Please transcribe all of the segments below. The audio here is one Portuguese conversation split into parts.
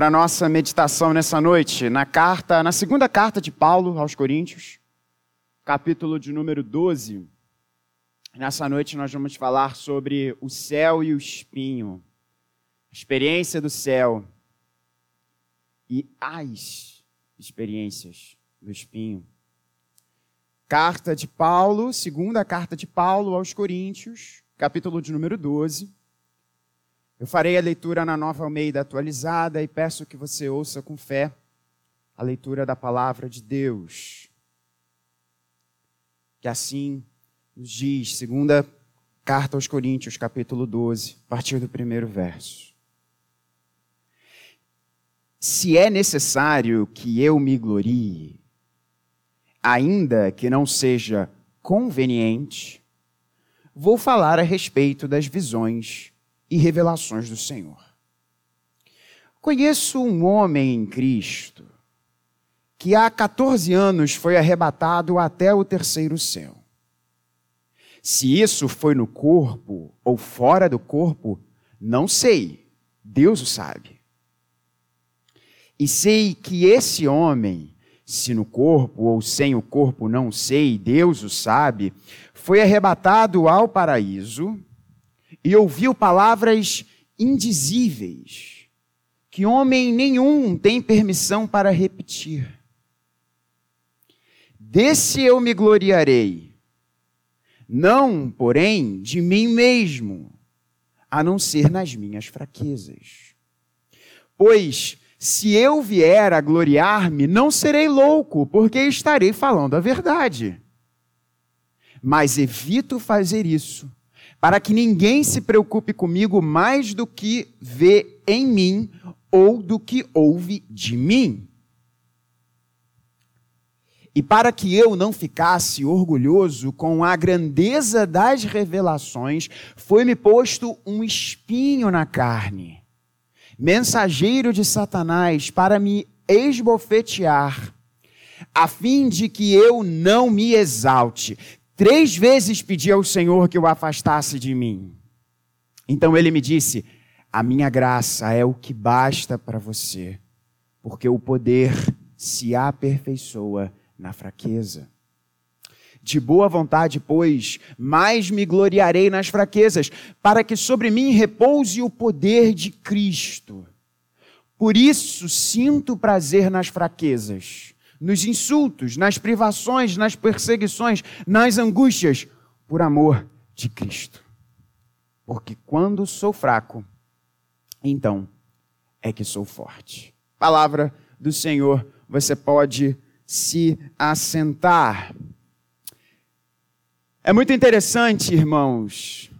para a nossa meditação nessa noite, na carta, na segunda carta de Paulo aos Coríntios, capítulo de número 12. Nessa noite nós vamos falar sobre o céu e o espinho, a experiência do céu e as experiências do espinho. Carta de Paulo, segunda carta de Paulo aos Coríntios, capítulo de número 12. Eu farei a leitura na nova Almeida atualizada e peço que você ouça com fé a leitura da palavra de Deus. Que assim nos diz, segunda carta aos Coríntios, capítulo 12, a partir do primeiro verso. Se é necessário que eu me glorie, ainda que não seja conveniente, vou falar a respeito das visões e revelações do Senhor. Conheço um homem em Cristo que há 14 anos foi arrebatado até o terceiro céu. Se isso foi no corpo ou fora do corpo, não sei, Deus o sabe. E sei que esse homem, se no corpo ou sem o corpo, não sei, Deus o sabe, foi arrebatado ao paraíso e ouviu palavras indizíveis, que homem nenhum tem permissão para repetir. Desse eu me gloriarei, não, porém, de mim mesmo, a não ser nas minhas fraquezas. Pois, se eu vier a gloriar-me, não serei louco, porque estarei falando a verdade. Mas evito fazer isso para que ninguém se preocupe comigo mais do que vê em mim ou do que ouve de mim. E para que eu não ficasse orgulhoso com a grandeza das revelações, foi-me posto um espinho na carne, mensageiro de Satanás, para me esbofetear, a fim de que eu não me exalte. Três vezes pedi ao Senhor que o afastasse de mim. Então ele me disse: A minha graça é o que basta para você, porque o poder se aperfeiçoa na fraqueza. De boa vontade, pois, mais me gloriarei nas fraquezas, para que sobre mim repouse o poder de Cristo. Por isso sinto prazer nas fraquezas nos insultos, nas privações, nas perseguições, nas angústias, por amor de Cristo. Porque quando sou fraco, então é que sou forte. Palavra do Senhor, você pode se assentar. É muito interessante, irmãos,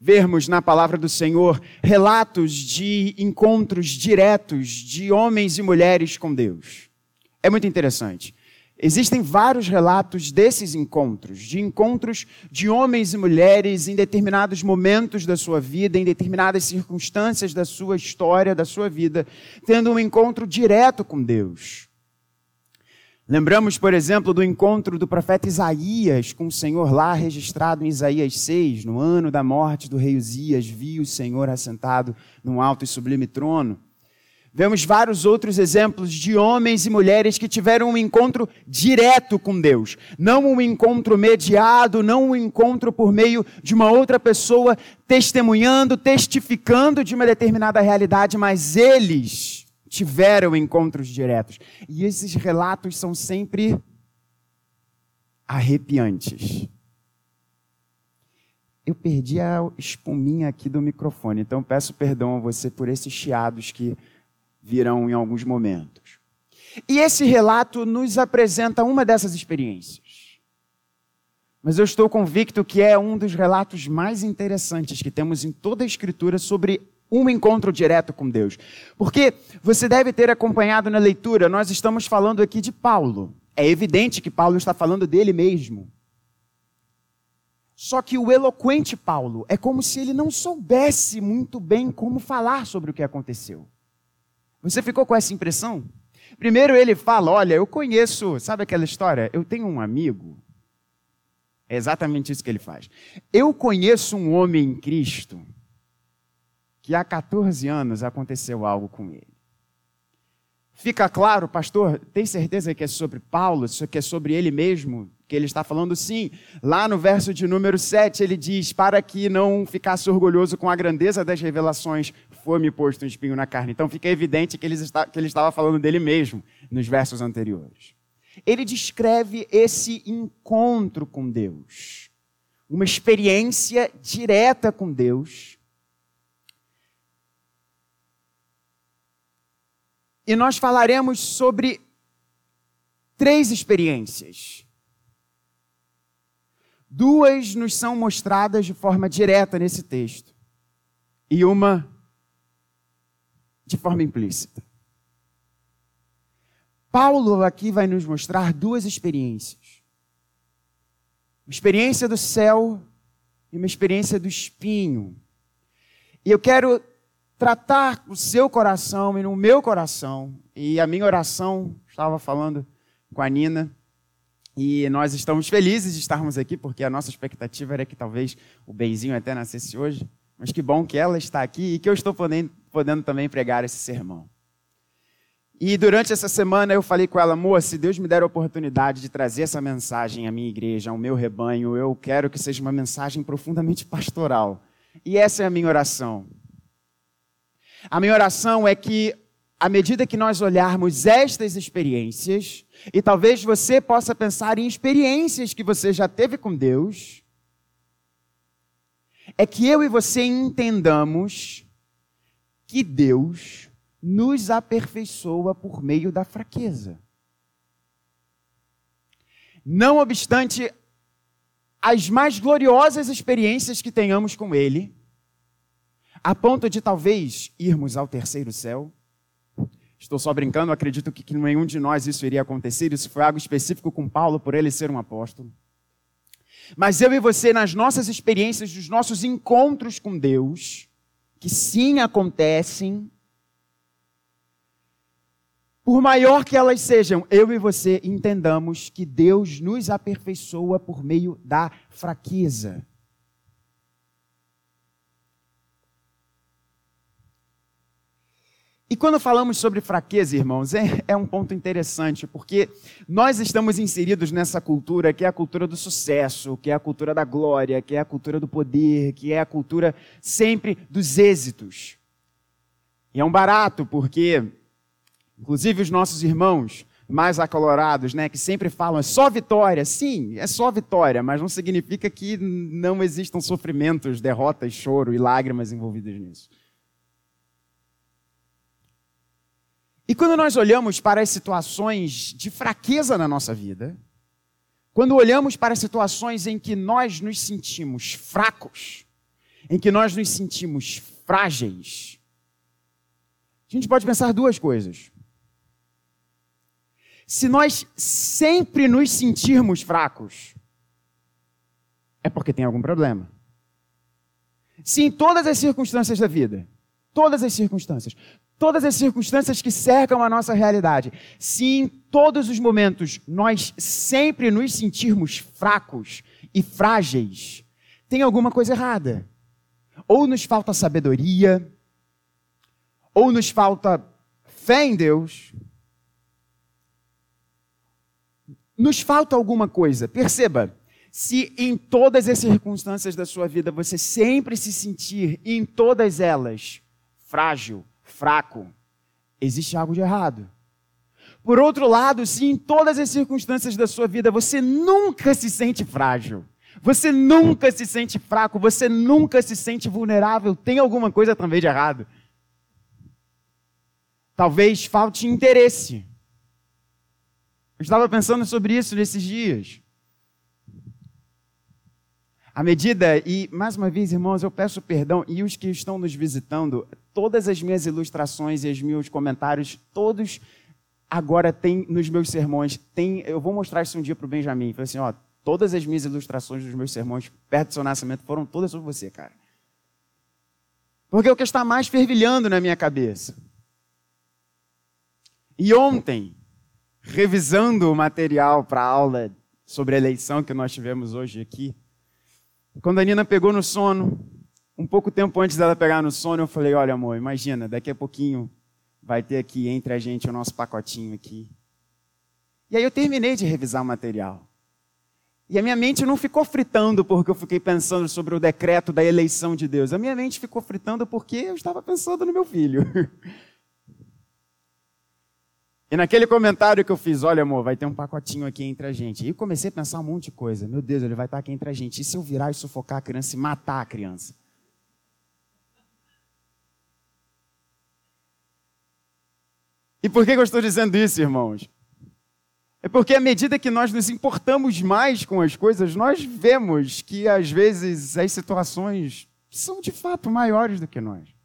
vermos na palavra do Senhor relatos de encontros diretos de homens e mulheres com Deus. É muito interessante. Existem vários relatos desses encontros, de encontros de homens e mulheres em determinados momentos da sua vida, em determinadas circunstâncias da sua história, da sua vida, tendo um encontro direto com Deus. Lembramos, por exemplo, do encontro do profeta Isaías com o Senhor lá registrado em Isaías 6, no ano da morte do rei Uzias, viu o Senhor assentado num alto e sublime trono. Vemos vários outros exemplos de homens e mulheres que tiveram um encontro direto com Deus. Não um encontro mediado, não um encontro por meio de uma outra pessoa testemunhando, testificando de uma determinada realidade, mas eles tiveram encontros diretos. E esses relatos são sempre arrepiantes. Eu perdi a espuminha aqui do microfone, então peço perdão a você por esses chiados que virão em alguns momentos. E esse relato nos apresenta uma dessas experiências. Mas eu estou convicto que é um dos relatos mais interessantes que temos em toda a Escritura sobre um encontro direto com Deus. Porque você deve ter acompanhado na leitura, nós estamos falando aqui de Paulo. É evidente que Paulo está falando dele mesmo. Só que o eloquente Paulo é como se ele não soubesse muito bem como falar sobre o que aconteceu. Você ficou com essa impressão? Primeiro ele fala: Olha, eu conheço, sabe aquela história? Eu tenho um amigo. É exatamente isso que ele faz. Eu conheço um homem em Cristo que há 14 anos aconteceu algo com ele. Fica claro, pastor, tem certeza que é sobre Paulo, que é sobre ele mesmo, que ele está falando sim. Lá no verso de número 7, ele diz: Para que não ficasse orgulhoso com a grandeza das revelações, foi-me posto um espinho na carne. Então fica evidente que ele, está, que ele estava falando dele mesmo nos versos anteriores. Ele descreve esse encontro com Deus, uma experiência direta com Deus E nós falaremos sobre três experiências. Duas nos são mostradas de forma direta nesse texto, e uma de forma implícita. Paulo aqui vai nos mostrar duas experiências: uma experiência do céu e uma experiência do espinho. E eu quero tratar o seu coração e no meu coração. E a minha oração, estava falando com a Nina, e nós estamos felizes de estarmos aqui, porque a nossa expectativa era que talvez o Benzinho até nascesse hoje. Mas que bom que ela está aqui e que eu estou podendo, podendo também pregar esse sermão. E durante essa semana eu falei com ela, amor, se Deus me der a oportunidade de trazer essa mensagem à minha igreja, ao meu rebanho, eu quero que seja uma mensagem profundamente pastoral. E essa é a minha oração. A minha oração é que, à medida que nós olharmos estas experiências, e talvez você possa pensar em experiências que você já teve com Deus, é que eu e você entendamos que Deus nos aperfeiçoa por meio da fraqueza. Não obstante as mais gloriosas experiências que tenhamos com Ele, a ponto de talvez irmos ao terceiro céu. Estou só brincando, acredito que, que nenhum de nós isso iria acontecer. Isso foi algo específico com Paulo, por ele ser um apóstolo. Mas eu e você, nas nossas experiências, nos nossos encontros com Deus, que sim acontecem, por maior que elas sejam, eu e você entendamos que Deus nos aperfeiçoa por meio da fraqueza. E quando falamos sobre fraqueza, irmãos, é, é, um ponto interessante, porque nós estamos inseridos nessa cultura que é a cultura do sucesso, que é a cultura da glória, que é a cultura do poder, que é a cultura sempre dos êxitos. E é um barato, porque, inclusive, os nossos irmãos mais acalorados, né, que sempre falam é só vitória. Sim, é só vitória, mas não significa que não existam sofrimentos, derrotas, choro e lágrimas envolvidos nisso. E quando nós olhamos para as situações de fraqueza na nossa vida, quando olhamos para as situações em que nós nos sentimos fracos, em que nós nos sentimos frágeis, a gente pode pensar duas coisas. Se nós sempre nos sentirmos fracos, é porque tem algum problema. Se em todas as circunstâncias da vida, todas as circunstâncias, todas as circunstâncias que cercam a nossa realidade, se em todos os momentos nós sempre nos sentirmos fracos e frágeis, tem alguma coisa errada. Ou nos falta sabedoria, ou nos falta fé em Deus, nos falta alguma coisa. Perceba, se em todas as circunstâncias da sua vida você sempre se sentir, em todas elas, frágil, fraco, existe algo de errado. Por outro lado, se em todas as circunstâncias da sua vida você nunca se sente frágil, você nunca se sente fraco, você nunca se sente vulnerável, tem alguma coisa também de errado. Talvez falte interesse. Eu estava pensando sobre isso nesses dias. À medida, e mais uma vez, irmãos, eu peço perdão, e os que estão nos visitando, todas as minhas ilustrações e os meus comentários, todos agora tem nos meus sermões, tem, eu vou mostrar isso um dia para o Benjamin. Falei assim, ó, todas as minhas ilustrações dos meus sermões, perto do seu nascimento, foram todas sobre você, cara. Porque é o que está mais fervilhando na minha cabeça. E ontem, revisando o material para a aula sobre a eleição que nós tivemos hoje aqui, quando a Nina pegou no sono, um pouco tempo antes dela pegar no sono, eu falei: Olha, amor, imagina, daqui a pouquinho vai ter aqui entre a gente o nosso pacotinho aqui. E aí eu terminei de revisar o material. E a minha mente não ficou fritando porque eu fiquei pensando sobre o decreto da eleição de Deus. A minha mente ficou fritando porque eu estava pensando no meu filho. E naquele comentário que eu fiz, olha amor, vai ter um pacotinho aqui entre a gente. E comecei a pensar um monte de coisa. Meu Deus, ele vai estar aqui entre a gente. E se eu virar e sufocar a criança e matar a criança? E por que eu estou dizendo isso, irmãos? É porque à medida que nós nos importamos mais com as coisas, nós vemos que às vezes as situações são de fato maiores do que nós.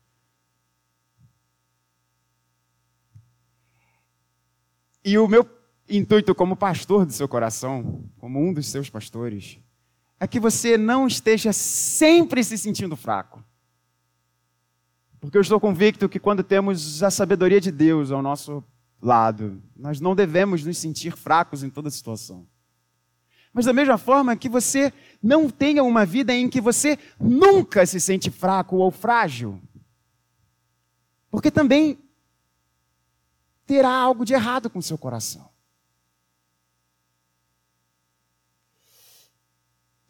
E o meu intuito como pastor do seu coração, como um dos seus pastores, é que você não esteja sempre se sentindo fraco. Porque eu estou convicto que quando temos a sabedoria de Deus ao nosso lado, nós não devemos nos sentir fracos em toda situação. Mas da mesma forma que você não tenha uma vida em que você nunca se sente fraco ou frágil. Porque também terá algo de errado com seu coração.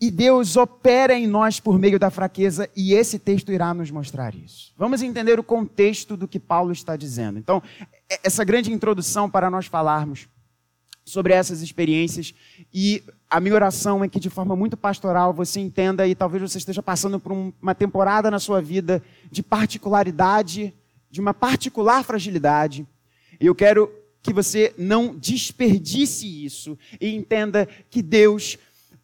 E Deus opera em nós por meio da fraqueza, e esse texto irá nos mostrar isso. Vamos entender o contexto do que Paulo está dizendo. Então, essa grande introdução para nós falarmos sobre essas experiências, e a minha oração é que, de forma muito pastoral, você entenda, e talvez você esteja passando por uma temporada na sua vida de particularidade, de uma particular fragilidade, e eu quero que você não desperdice isso e entenda que Deus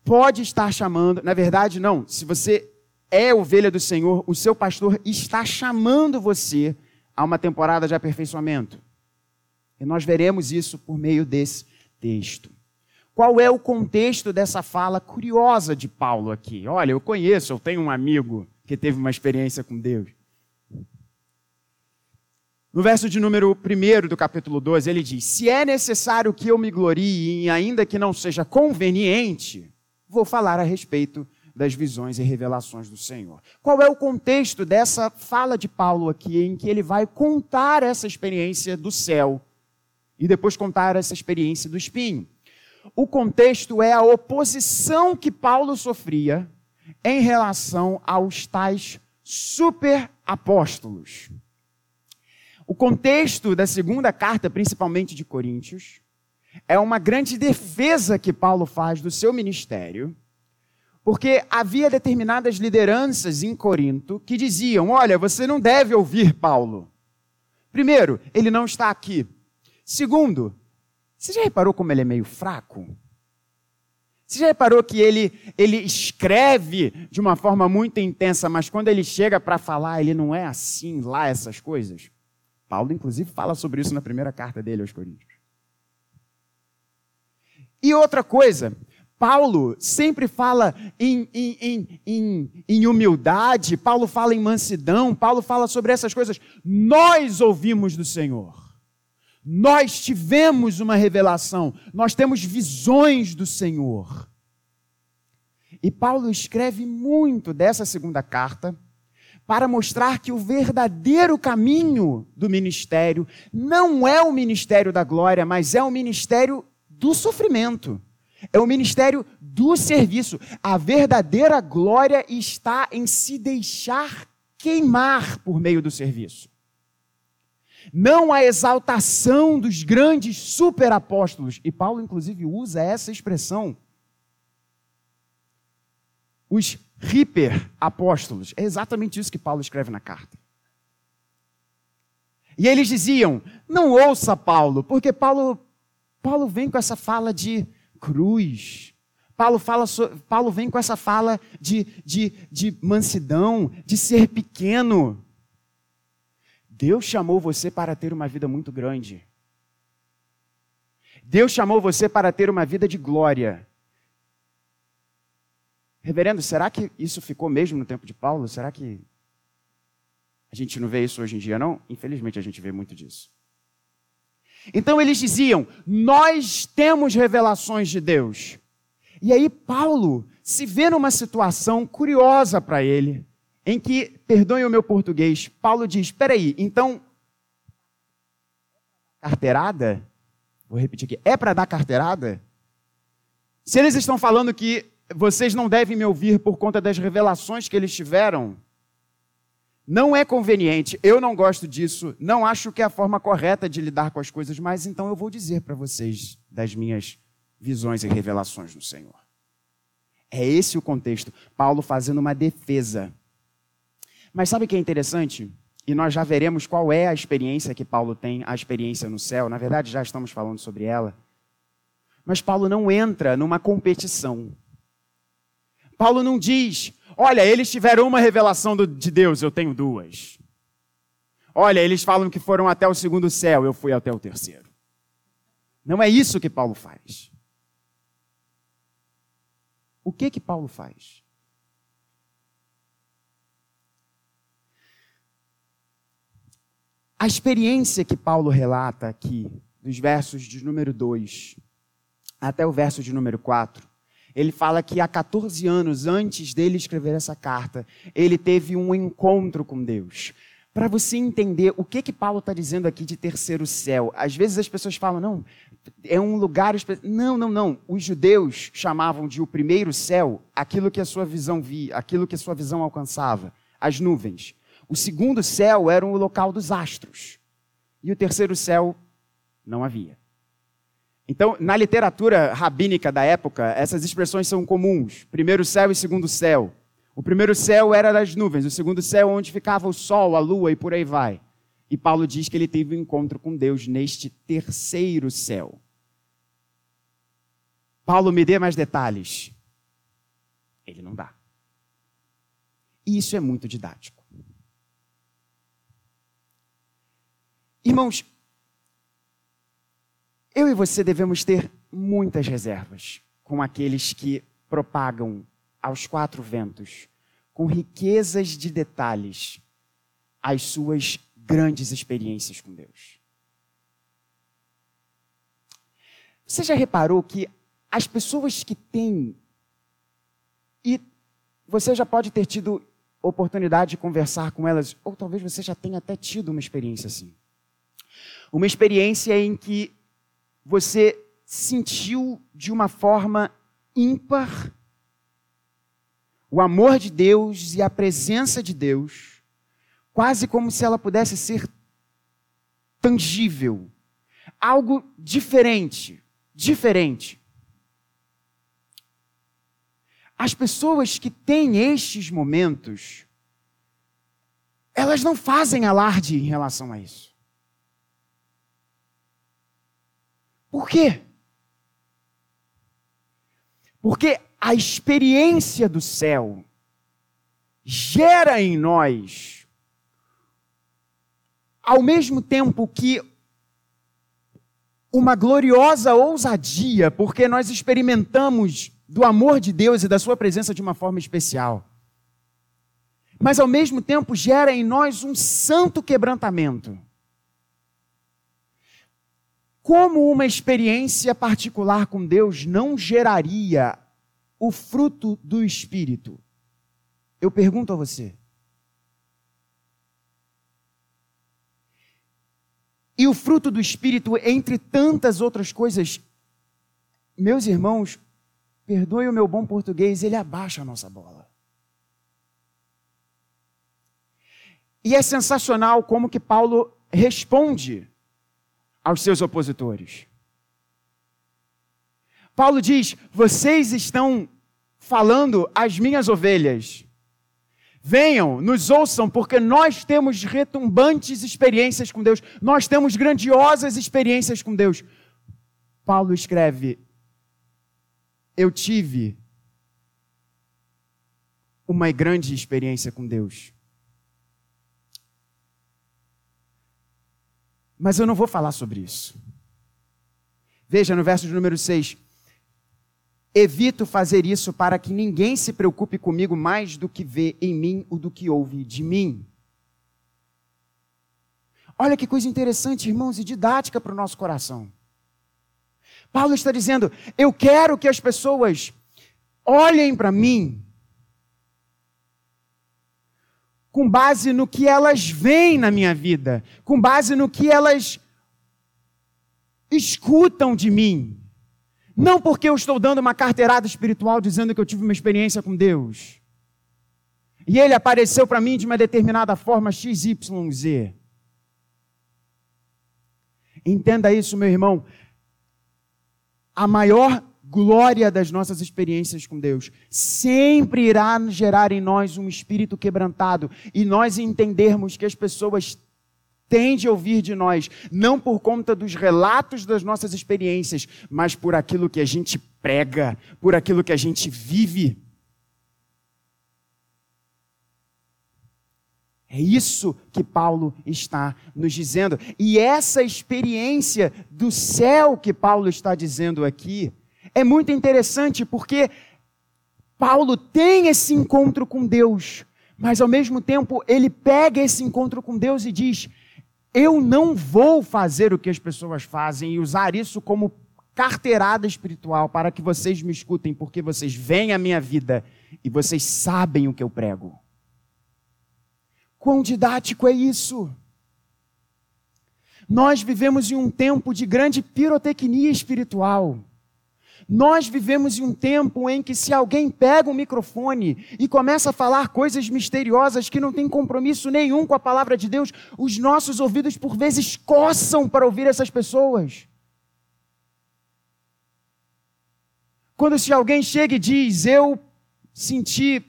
pode estar chamando, na verdade, não, se você é ovelha do Senhor, o seu pastor está chamando você a uma temporada de aperfeiçoamento. E nós veremos isso por meio desse texto. Qual é o contexto dessa fala curiosa de Paulo aqui? Olha, eu conheço, eu tenho um amigo que teve uma experiência com Deus. No verso de número 1 do capítulo 12, ele diz: Se é necessário que eu me glorie, ainda que não seja conveniente, vou falar a respeito das visões e revelações do Senhor. Qual é o contexto dessa fala de Paulo aqui, em que ele vai contar essa experiência do céu e depois contar essa experiência do espinho? O contexto é a oposição que Paulo sofria em relação aos tais super apóstolos. O contexto da segunda carta, principalmente de Coríntios, é uma grande defesa que Paulo faz do seu ministério, porque havia determinadas lideranças em Corinto que diziam: Olha, você não deve ouvir Paulo. Primeiro, ele não está aqui. Segundo, você já reparou como ele é meio fraco? Você já reparou que ele, ele escreve de uma forma muito intensa, mas quando ele chega para falar, ele não é assim lá, essas coisas? Paulo, inclusive, fala sobre isso na primeira carta dele aos Coríntios. E outra coisa, Paulo sempre fala em, em, em, em, humildade, Paulo fala em mansidão, Paulo fala sobre essas coisas. Nós ouvimos do Senhor. Nós tivemos uma revelação, nós temos visões do Senhor. E Paulo escreve muito dessa segunda carta para mostrar que o verdadeiro caminho do ministério não é o ministério da glória, mas é o ministério do sofrimento. É o ministério do serviço. A verdadeira glória está em se deixar queimar por meio do serviço. Não a exaltação dos grandes superapóstolos. E Paulo, inclusive, usa essa expressão. Os hiper apóstolos. É exatamente isso que Paulo escreve na carta. E eles diziam: não ouça Paulo, porque Paulo, Paulo vem com essa fala de cruz. Paulo, fala, Paulo vem com essa fala de, de, de mansidão, de ser pequeno. Deus chamou você para ter uma vida muito grande. Deus chamou você para ter uma vida de glória. Reverendo, será que isso ficou mesmo no tempo de Paulo? Será que a gente não vê isso hoje em dia, não? Infelizmente a gente vê muito disso. Então eles diziam: Nós temos revelações de Deus. E aí Paulo se vê numa situação curiosa para ele, em que, perdoem o meu português, Paulo diz: Espera aí, então carteirada? Vou repetir aqui. É para dar carteirada? Se eles estão falando que vocês não devem me ouvir por conta das revelações que eles tiveram, não é conveniente, eu não gosto disso, não acho que é a forma correta de lidar com as coisas, mas então eu vou dizer para vocês das minhas visões e revelações no Senhor. É esse o contexto. Paulo fazendo uma defesa. Mas sabe o que é interessante? E nós já veremos qual é a experiência que Paulo tem, a experiência no céu. Na verdade, já estamos falando sobre ela. Mas Paulo não entra numa competição. Paulo não diz, olha, eles tiveram uma revelação de Deus, eu tenho duas. Olha, eles falam que foram até o segundo céu, eu fui até o terceiro. Não é isso que Paulo faz. O que que Paulo faz? A experiência que Paulo relata aqui, dos versos de número 2 até o verso de número 4, ele fala que há 14 anos antes dele escrever essa carta, ele teve um encontro com Deus. Para você entender o que que Paulo está dizendo aqui de terceiro céu, às vezes as pessoas falam, não, é um lugar. Não, não, não. Os judeus chamavam de o primeiro céu aquilo que a sua visão via, aquilo que a sua visão alcançava, as nuvens. O segundo céu era o local dos astros. E o terceiro céu não havia. Então, na literatura rabínica da época, essas expressões são comuns: primeiro céu e segundo céu. O primeiro céu era das nuvens, o segundo céu onde ficava o sol, a lua e por aí vai. E Paulo diz que ele teve um encontro com Deus neste terceiro céu. Paulo, me dê mais detalhes. Ele não dá. E isso é muito didático. Irmãos, eu e você devemos ter muitas reservas com aqueles que propagam aos quatro ventos, com riquezas de detalhes, as suas grandes experiências com Deus. Você já reparou que as pessoas que têm, e você já pode ter tido oportunidade de conversar com elas, ou talvez você já tenha até tido uma experiência assim. Uma experiência em que você sentiu de uma forma ímpar o amor de Deus e a presença de Deus, quase como se ela pudesse ser tangível, algo diferente, diferente. As pessoas que têm estes momentos, elas não fazem alarde em relação a isso. Por quê? Porque a experiência do céu gera em nós, ao mesmo tempo que uma gloriosa ousadia, porque nós experimentamos do amor de Deus e da Sua presença de uma forma especial. Mas ao mesmo tempo gera em nós um santo quebrantamento como uma experiência particular com Deus não geraria o fruto do Espírito? Eu pergunto a você. E o fruto do Espírito, entre tantas outras coisas, meus irmãos, perdoe o meu bom português, ele abaixa a nossa bola. E é sensacional como que Paulo responde aos seus opositores. Paulo diz: vocês estão falando às minhas ovelhas. Venham, nos ouçam, porque nós temos retumbantes experiências com Deus, nós temos grandiosas experiências com Deus. Paulo escreve: Eu tive uma grande experiência com Deus. Mas eu não vou falar sobre isso. Veja no verso de número 6. Evito fazer isso para que ninguém se preocupe comigo mais do que vê em mim o do que ouve de mim. Olha que coisa interessante, irmãos, e didática para o nosso coração. Paulo está dizendo: eu quero que as pessoas olhem para mim com base no que elas veem na minha vida, com base no que elas escutam de mim. Não porque eu estou dando uma carteirada espiritual dizendo que eu tive uma experiência com Deus. E ele apareceu para mim de uma determinada forma XYZ. Entenda isso, meu irmão. A maior glória das nossas experiências com Deus sempre irá gerar em nós um espírito quebrantado e nós entendermos que as pessoas têm de ouvir de nós, não por conta dos relatos das nossas experiências, mas por aquilo que a gente prega, por aquilo que a gente vive. É isso que Paulo está nos dizendo. E essa experiência do céu que Paulo está dizendo aqui é muito interessante porque Paulo tem esse encontro com Deus, mas ao mesmo tempo ele pega esse encontro com Deus e diz: Eu não vou fazer o que as pessoas fazem e usar isso como carteirada espiritual para que vocês me escutem, porque vocês veem a minha vida e vocês sabem o que eu prego. Quão didático é isso? Nós vivemos em um tempo de grande pirotecnia espiritual. Nós vivemos em um tempo em que, se alguém pega um microfone e começa a falar coisas misteriosas que não têm compromisso nenhum com a palavra de Deus, os nossos ouvidos por vezes coçam para ouvir essas pessoas. Quando se alguém chega e diz, eu senti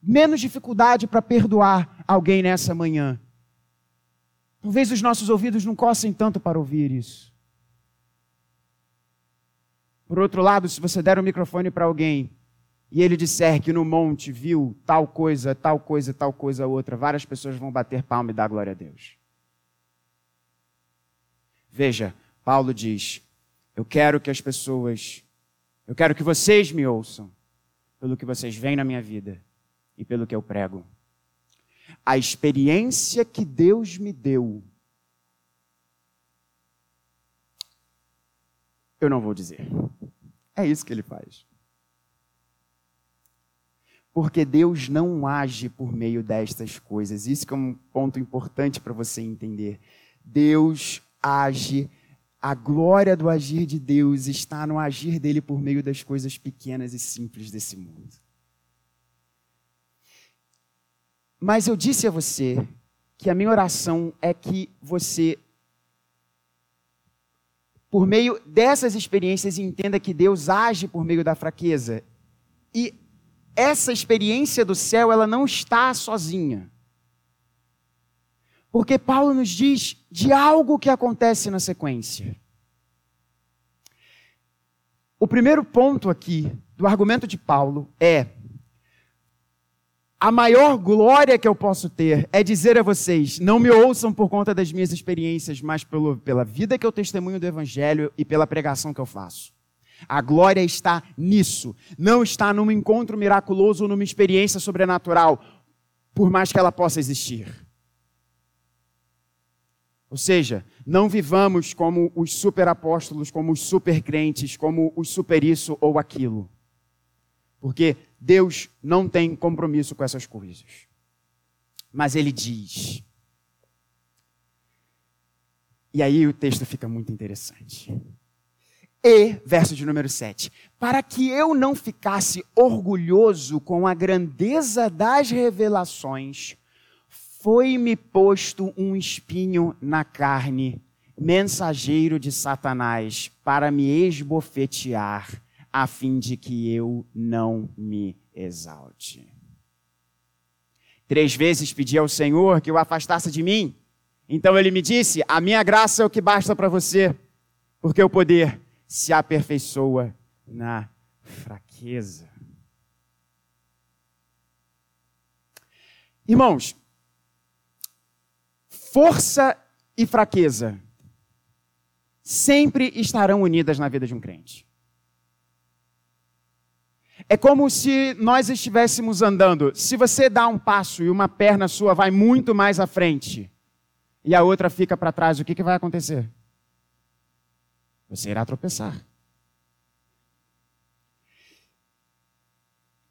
menos dificuldade para perdoar alguém nessa manhã. Talvez os nossos ouvidos não coçem tanto para ouvir isso. Por outro lado, se você der o um microfone para alguém e ele disser que no monte viu tal coisa, tal coisa, tal coisa, outra, várias pessoas vão bater palma e dar glória a Deus. Veja, Paulo diz: Eu quero que as pessoas, eu quero que vocês me ouçam pelo que vocês veem na minha vida e pelo que eu prego. A experiência que Deus me deu, eu não vou dizer. É isso que ele faz. Porque Deus não age por meio destas coisas. Isso é um ponto importante para você entender. Deus age, a glória do agir de Deus está no agir dele por meio das coisas pequenas e simples desse mundo. Mas eu disse a você que a minha oração é que você, por meio dessas experiências, entenda que Deus age por meio da fraqueza. E essa experiência do céu, ela não está sozinha. Porque Paulo nos diz de algo que acontece na sequência. O primeiro ponto aqui do argumento de Paulo é a maior glória que eu posso ter é dizer a vocês: não me ouçam por conta das minhas experiências, mas pelo, pela vida que eu testemunho do Evangelho e pela pregação que eu faço. A glória está nisso, não está num encontro miraculoso ou numa experiência sobrenatural, por mais que ela possa existir. Ou seja, não vivamos como os superapóstolos, como os supercrentes, como os super isso ou aquilo. Porque Deus não tem compromisso com essas coisas. Mas ele diz. E aí o texto fica muito interessante. E, verso de número 7, para que eu não ficasse orgulhoso com a grandeza das revelações, foi-me posto um espinho na carne, mensageiro de Satanás, para me esbofetear a fim de que eu não me exalte. Três vezes pedi ao Senhor que o afastasse de mim. Então ele me disse: A minha graça é o que basta para você, porque o poder se aperfeiçoa na fraqueza. Irmãos, força e fraqueza sempre estarão unidas na vida de um crente. É como se nós estivéssemos andando. Se você dá um passo e uma perna sua vai muito mais à frente e a outra fica para trás, o que, que vai acontecer? Você irá tropeçar.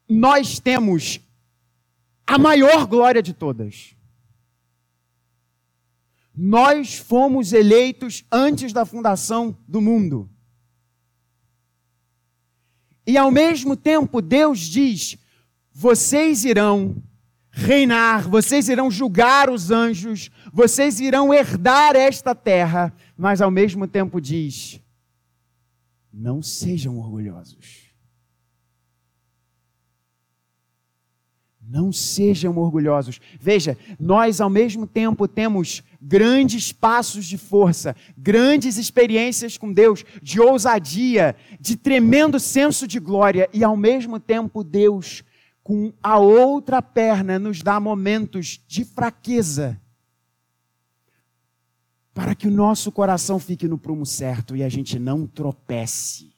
Nós temos a maior glória de todas. Nós fomos eleitos antes da fundação do mundo. E ao mesmo tempo, Deus diz: vocês irão reinar, vocês irão julgar os anjos, vocês irão herdar esta terra, mas ao mesmo tempo diz: não sejam orgulhosos. Não sejam orgulhosos. Veja, nós ao mesmo tempo temos grandes passos de força, grandes experiências com Deus, de ousadia, de tremendo senso de glória, e ao mesmo tempo Deus, com a outra perna, nos dá momentos de fraqueza, para que o nosso coração fique no prumo certo e a gente não tropece.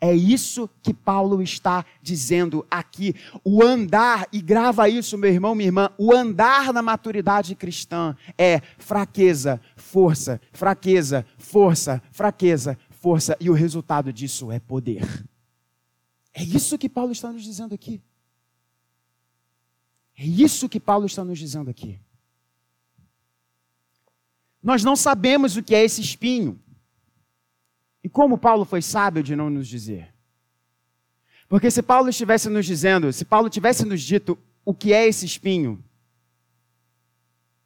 É isso que Paulo está dizendo aqui. O andar, e grava isso, meu irmão, minha irmã, o andar na maturidade cristã é fraqueza, força, fraqueza, força, fraqueza, força, e o resultado disso é poder. É isso que Paulo está nos dizendo aqui. É isso que Paulo está nos dizendo aqui. Nós não sabemos o que é esse espinho. E como Paulo foi sábio de não nos dizer? Porque se Paulo estivesse nos dizendo, se Paulo tivesse nos dito o que é esse espinho,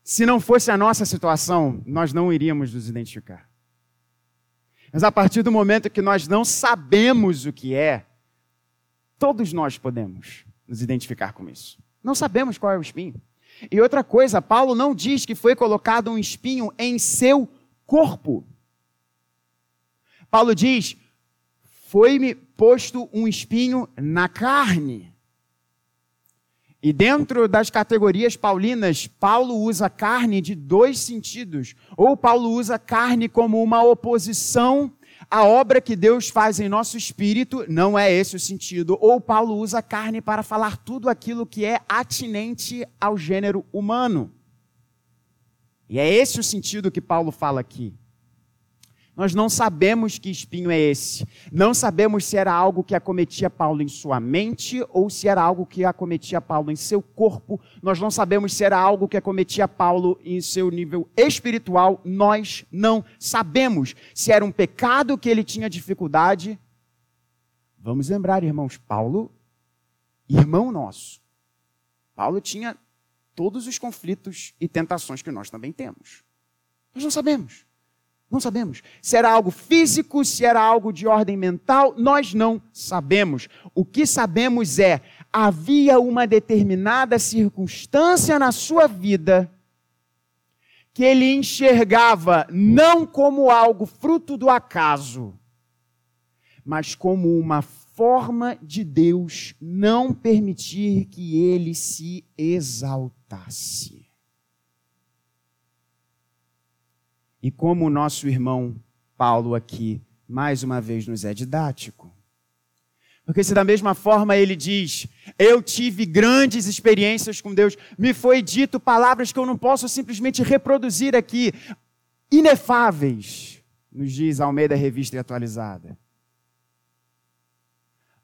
se não fosse a nossa situação, nós não iríamos nos identificar. Mas a partir do momento que nós não sabemos o que é, todos nós podemos nos identificar com isso. Não sabemos qual é o espinho. E outra coisa, Paulo não diz que foi colocado um espinho em seu corpo. Paulo diz: Foi-me posto um espinho na carne. E dentro das categorias paulinas, Paulo usa carne de dois sentidos. Ou Paulo usa carne como uma oposição à obra que Deus faz em nosso espírito, não é esse o sentido. Ou Paulo usa carne para falar tudo aquilo que é atinente ao gênero humano. E é esse o sentido que Paulo fala aqui. Nós não sabemos que espinho é esse. Não sabemos se era algo que acometia Paulo em sua mente ou se era algo que acometia Paulo em seu corpo. Nós não sabemos se era algo que acometia Paulo em seu nível espiritual. Nós não sabemos se era um pecado que ele tinha dificuldade. Vamos lembrar, irmãos, Paulo, irmão nosso. Paulo tinha todos os conflitos e tentações que nós também temos. Nós não sabemos. Não sabemos. Se era algo físico, se era algo de ordem mental, nós não sabemos. O que sabemos é: havia uma determinada circunstância na sua vida que ele enxergava não como algo fruto do acaso, mas como uma forma de Deus não permitir que ele se exaltasse. E como o nosso irmão Paulo aqui, mais uma vez, nos é didático. Porque se da mesma forma ele diz, eu tive grandes experiências com Deus, me foi dito palavras que eu não posso simplesmente reproduzir aqui, inefáveis, nos diz Almeida Revista e Atualizada.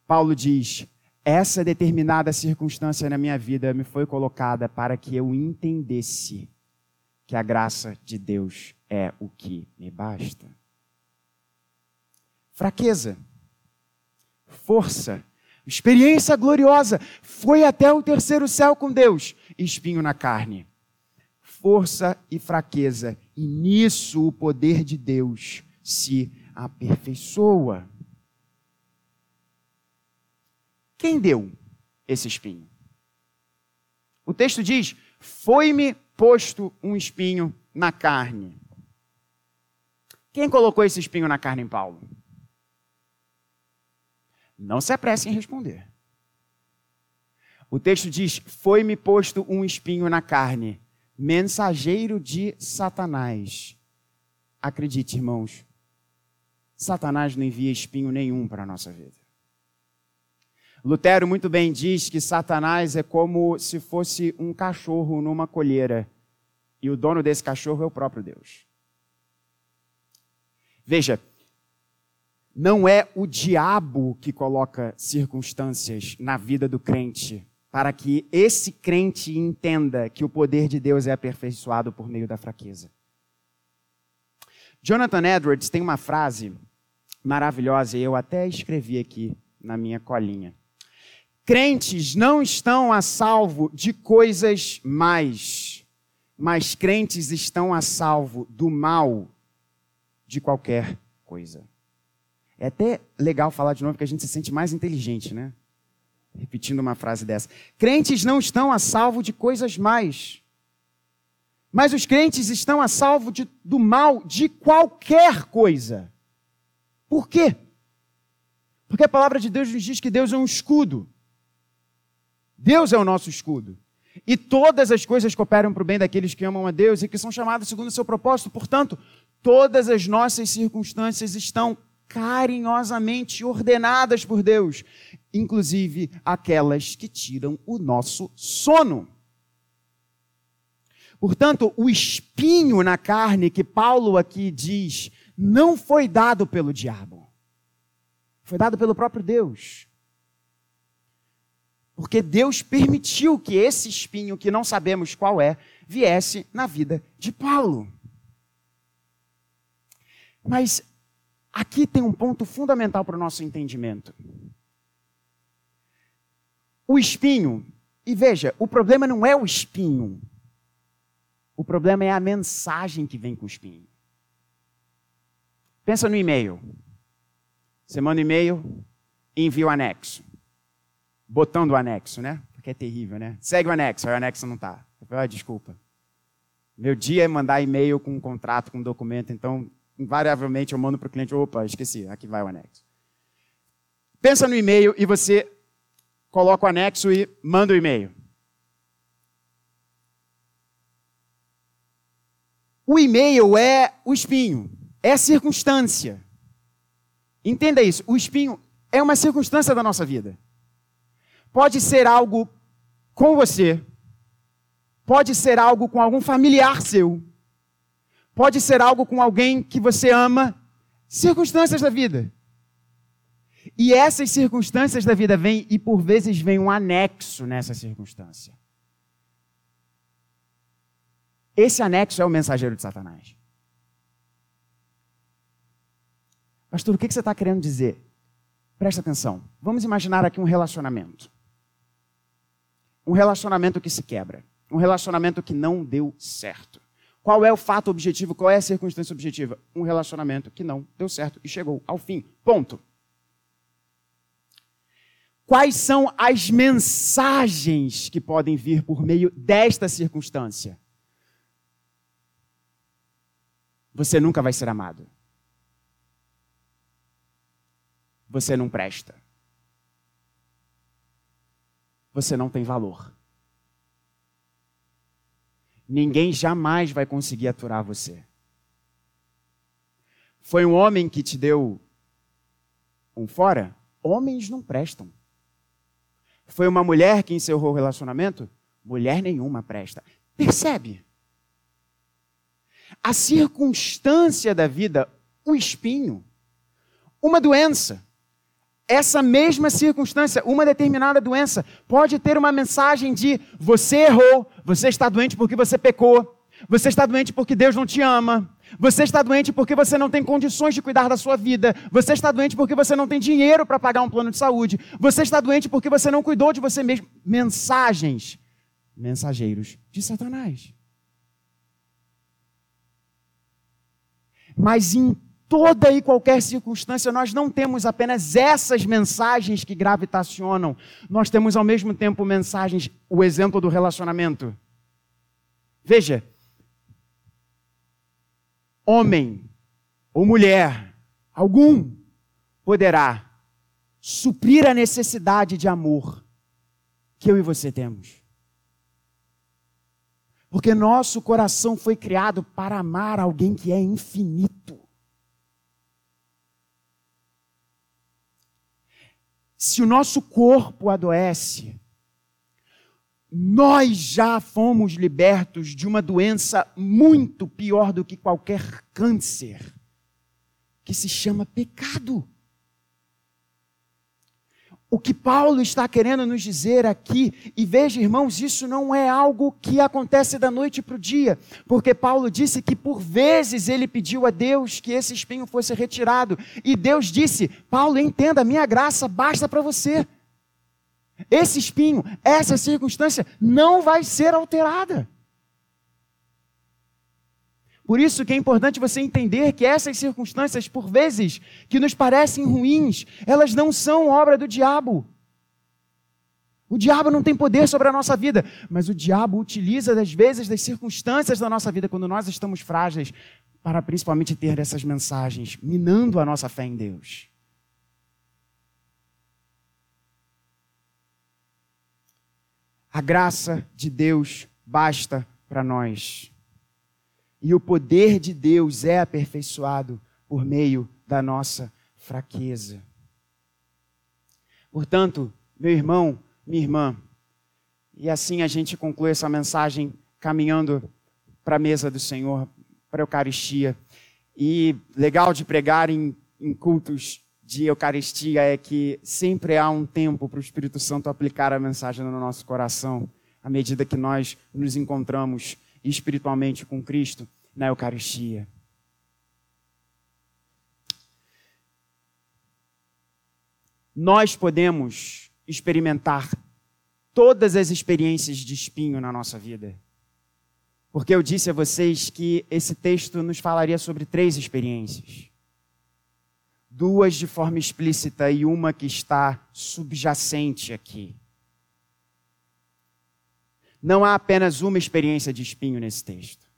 Paulo diz, essa determinada circunstância na minha vida me foi colocada para que eu entendesse que a graça de Deus é o que me basta. Fraqueza, força, experiência gloriosa, foi até o terceiro céu com Deus, espinho na carne. Força e fraqueza, e nisso o poder de Deus se aperfeiçoa. Quem deu esse espinho? O texto diz: Foi-me posto um espinho na carne. Quem colocou esse espinho na carne em Paulo? Não se apresse em responder. O texto diz: Foi-me posto um espinho na carne, mensageiro de Satanás. Acredite, irmãos, Satanás não envia espinho nenhum para a nossa vida. Lutero muito bem diz que Satanás é como se fosse um cachorro numa colheira e o dono desse cachorro é o próprio Deus. Veja, não é o diabo que coloca circunstâncias na vida do crente para que esse crente entenda que o poder de Deus é aperfeiçoado por meio da fraqueza. Jonathan Edwards tem uma frase maravilhosa e eu até escrevi aqui na minha colinha. Crentes não estão a salvo de coisas mais, mas crentes estão a salvo do mal de qualquer coisa. É até legal falar de novo, porque a gente se sente mais inteligente, né? Repetindo uma frase dessa. Crentes não estão a salvo de coisas mais, mas os crentes estão a salvo de, do mal de qualquer coisa. Por quê? Porque a palavra de Deus nos diz que Deus é um escudo. Deus é o nosso escudo. E todas as coisas cooperam para o bem daqueles que amam a Deus e que são chamados segundo o seu propósito. Portanto, todas as nossas circunstâncias estão carinhosamente ordenadas por Deus, inclusive aquelas que tiram o nosso sono. Portanto, o espinho na carne que Paulo aqui diz não foi dado pelo diabo. Foi dado pelo próprio Deus. Porque Deus permitiu que esse espinho, que não sabemos qual é, viesse na vida de Paulo. Mas aqui tem um ponto fundamental para o nosso entendimento. O espinho, e veja, o problema não é o espinho, o problema é a mensagem que vem com o espinho. Pensa no e-mail. Você manda e-mail envia o anexo. Botando o anexo, né? Porque é terrível, né? Segue o anexo, aí o anexo não está. Ah, desculpa. Meu dia é mandar e-mail com um contrato, com um documento, então, invariavelmente, eu mando para o cliente, opa, esqueci, aqui vai o anexo. Pensa no e-mail e você coloca o anexo e manda o e-mail. O e-mail é o espinho, é circunstância. Entenda isso: o espinho é uma circunstância da nossa vida. Pode ser algo com você, pode ser algo com algum familiar seu, pode ser algo com alguém que você ama, circunstâncias da vida. E essas circunstâncias da vida vêm, e por vezes vem um anexo nessa circunstância. Esse anexo é o mensageiro de Satanás. Pastor, o que você está querendo dizer? Presta atenção. Vamos imaginar aqui um relacionamento. Um relacionamento que se quebra. Um relacionamento que não deu certo. Qual é o fato objetivo? Qual é a circunstância objetiva? Um relacionamento que não deu certo e chegou ao fim. Ponto. Quais são as mensagens que podem vir por meio desta circunstância? você nunca vai ser amado. Você não presta. Você não tem valor. Ninguém jamais vai conseguir aturar você. Foi um homem que te deu um fora? Homens não prestam. Foi uma mulher que encerrou o relacionamento? Mulher nenhuma presta. Percebe? a circunstância da vida, o espinho, uma doença. Essa mesma circunstância, uma determinada doença, pode ter uma mensagem de você errou, você está doente porque você pecou, você está doente porque Deus não te ama, você está doente porque você não tem condições de cuidar da sua vida. Você está doente porque você não tem dinheiro para pagar um plano de saúde. Você está doente porque você não cuidou de você mesmo. Mensagens, mensageiros de Satanás. Mas em toda e qualquer circunstância, nós não temos apenas essas mensagens que gravitacionam, nós temos ao mesmo tempo mensagens, o exemplo do relacionamento. Veja, homem ou mulher, algum poderá suprir a necessidade de amor que eu e você temos. Porque nosso coração foi criado para amar alguém que é infinito. Se o nosso corpo adoece, nós já fomos libertos de uma doença muito pior do que qualquer câncer, que se chama pecado. O que Paulo está querendo nos dizer aqui, e veja, irmãos, isso não é algo que acontece da noite para o dia, porque Paulo disse que por vezes ele pediu a Deus que esse espinho fosse retirado, e Deus disse: Paulo, entenda, minha graça basta para você. Esse espinho, essa circunstância não vai ser alterada. Por isso que é importante você entender que essas circunstâncias, por vezes, que nos parecem ruins, elas não são obra do diabo. O diabo não tem poder sobre a nossa vida, mas o diabo utiliza, às vezes, das circunstâncias da nossa vida, quando nós estamos frágeis, para principalmente ter essas mensagens, minando a nossa fé em Deus. A graça de Deus basta para nós. E o poder de Deus é aperfeiçoado por meio da nossa fraqueza. Portanto, meu irmão, minha irmã, e assim a gente conclui essa mensagem caminhando para a mesa do Senhor, para a Eucaristia. E legal de pregar em, em cultos de Eucaristia é que sempre há um tempo para o Espírito Santo aplicar a mensagem no nosso coração, à medida que nós nos encontramos espiritualmente com Cristo na Eucaristia. Nós podemos experimentar todas as experiências de espinho na nossa vida. Porque eu disse a vocês que esse texto nos falaria sobre três experiências. Duas de forma explícita e uma que está subjacente aqui. Não há apenas uma experiência de espinho nesse texto.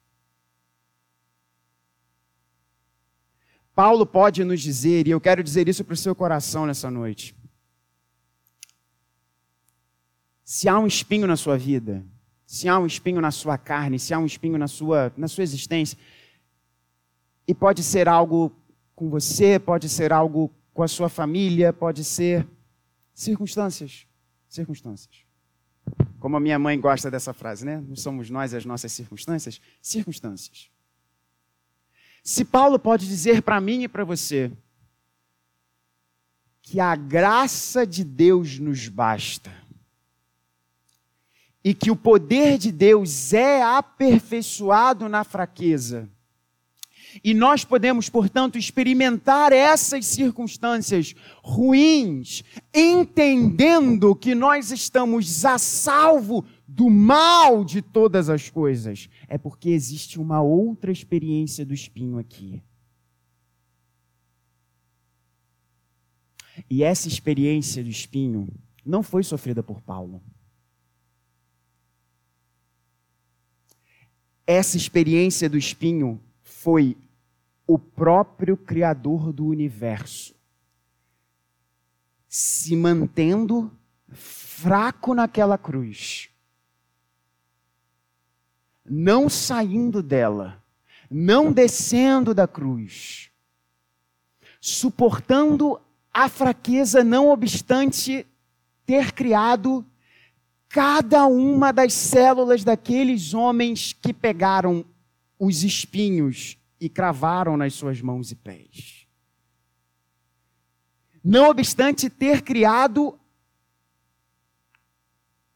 Paulo pode nos dizer, e eu quero dizer isso para o seu coração nessa noite. Se há um espinho na sua vida, se há um espinho na sua carne, se há um espinho na sua, na sua existência, e pode ser algo com você, pode ser algo com a sua família, pode ser circunstâncias, circunstâncias. Como a minha mãe gosta dessa frase, né? Não somos nós as nossas circunstâncias, circunstâncias. Se Paulo pode dizer para mim e para você que a graça de Deus nos basta e que o poder de Deus é aperfeiçoado na fraqueza, e nós podemos, portanto, experimentar essas circunstâncias ruins, entendendo que nós estamos a salvo do mal de todas as coisas. É porque existe uma outra experiência do espinho aqui. E essa experiência do espinho não foi sofrida por Paulo. Essa experiência do espinho foi o próprio Criador do universo se mantendo fraco naquela cruz, não saindo dela, não descendo da cruz, suportando a fraqueza, não obstante ter criado cada uma das células daqueles homens que pegaram os espinhos e cravaram nas suas mãos e pés. Não obstante ter criado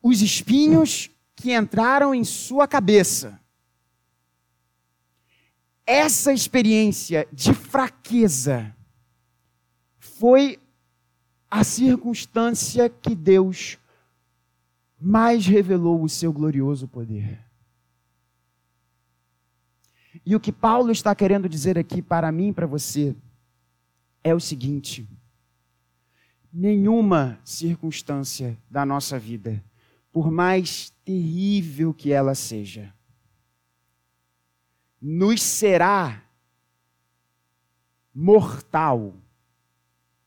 os espinhos que entraram em sua cabeça. Essa experiência de fraqueza foi a circunstância que Deus mais revelou o seu glorioso poder. E o que Paulo está querendo dizer aqui para mim e para você é o seguinte: nenhuma circunstância da nossa vida, por mais terrível que ela seja, nos será mortal.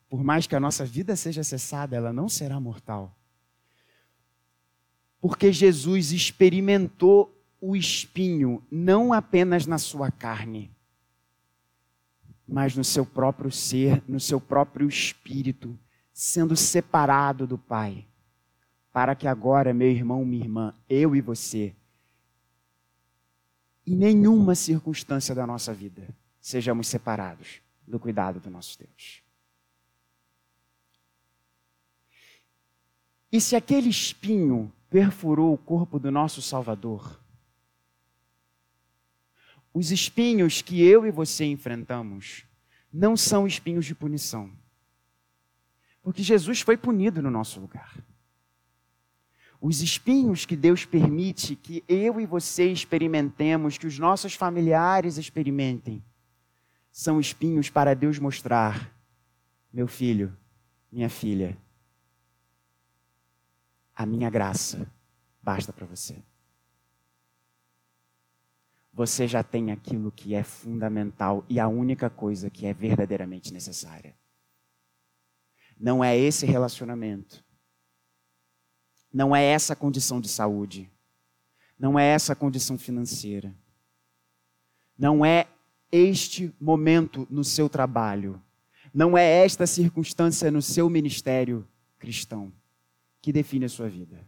Por mais que a nossa vida seja cessada, ela não será mortal. Porque Jesus experimentou o espinho não apenas na sua carne, mas no seu próprio ser, no seu próprio espírito, sendo separado do Pai, para que agora, meu irmão, minha irmã, eu e você, em nenhuma circunstância da nossa vida, sejamos separados do cuidado do nosso Deus. E se aquele espinho perfurou o corpo do nosso Salvador, os espinhos que eu e você enfrentamos não são espinhos de punição. Porque Jesus foi punido no nosso lugar. Os espinhos que Deus permite que eu e você experimentemos, que os nossos familiares experimentem, são espinhos para Deus mostrar: meu filho, minha filha, a minha graça basta para você. Você já tem aquilo que é fundamental e a única coisa que é verdadeiramente necessária. Não é esse relacionamento. Não é essa condição de saúde. Não é essa condição financeira. Não é este momento no seu trabalho. Não é esta circunstância no seu ministério cristão que define a sua vida.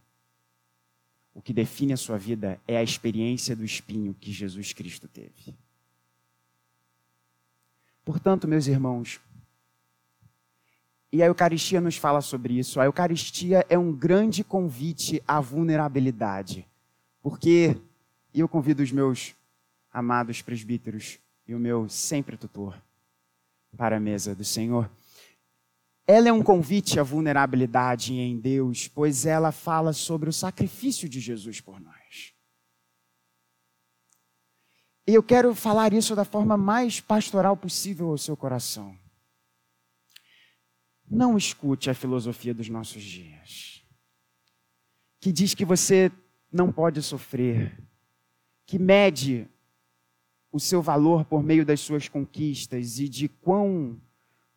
O que define a sua vida é a experiência do espinho que Jesus Cristo teve. Portanto, meus irmãos, e a Eucaristia nos fala sobre isso. A Eucaristia é um grande convite à vulnerabilidade. Porque e eu convido os meus amados presbíteros e o meu sempre tutor para a mesa do Senhor ela é um convite à vulnerabilidade em Deus, pois ela fala sobre o sacrifício de Jesus por nós. E eu quero falar isso da forma mais pastoral possível ao seu coração. Não escute a filosofia dos nossos dias, que diz que você não pode sofrer, que mede o seu valor por meio das suas conquistas e de quão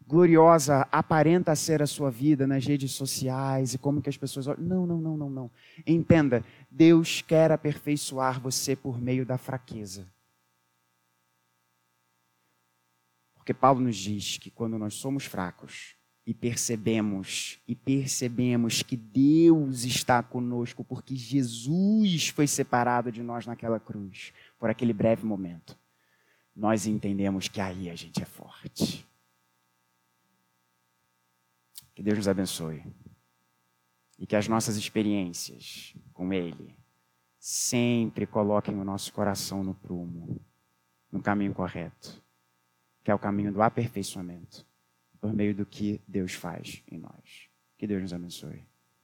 gloriosa aparenta ser a sua vida nas redes sociais e como que as pessoas olham. Não, não, não, não, não. Entenda, Deus quer aperfeiçoar você por meio da fraqueza. Porque Paulo nos diz que quando nós somos fracos e percebemos e percebemos que Deus está conosco porque Jesus foi separado de nós naquela cruz por aquele breve momento, nós entendemos que aí a gente é forte. Que Deus nos abençoe. E que as nossas experiências com Ele sempre coloquem o nosso coração no prumo, no caminho correto, que é o caminho do aperfeiçoamento, por meio do que Deus faz em nós. Que Deus nos abençoe.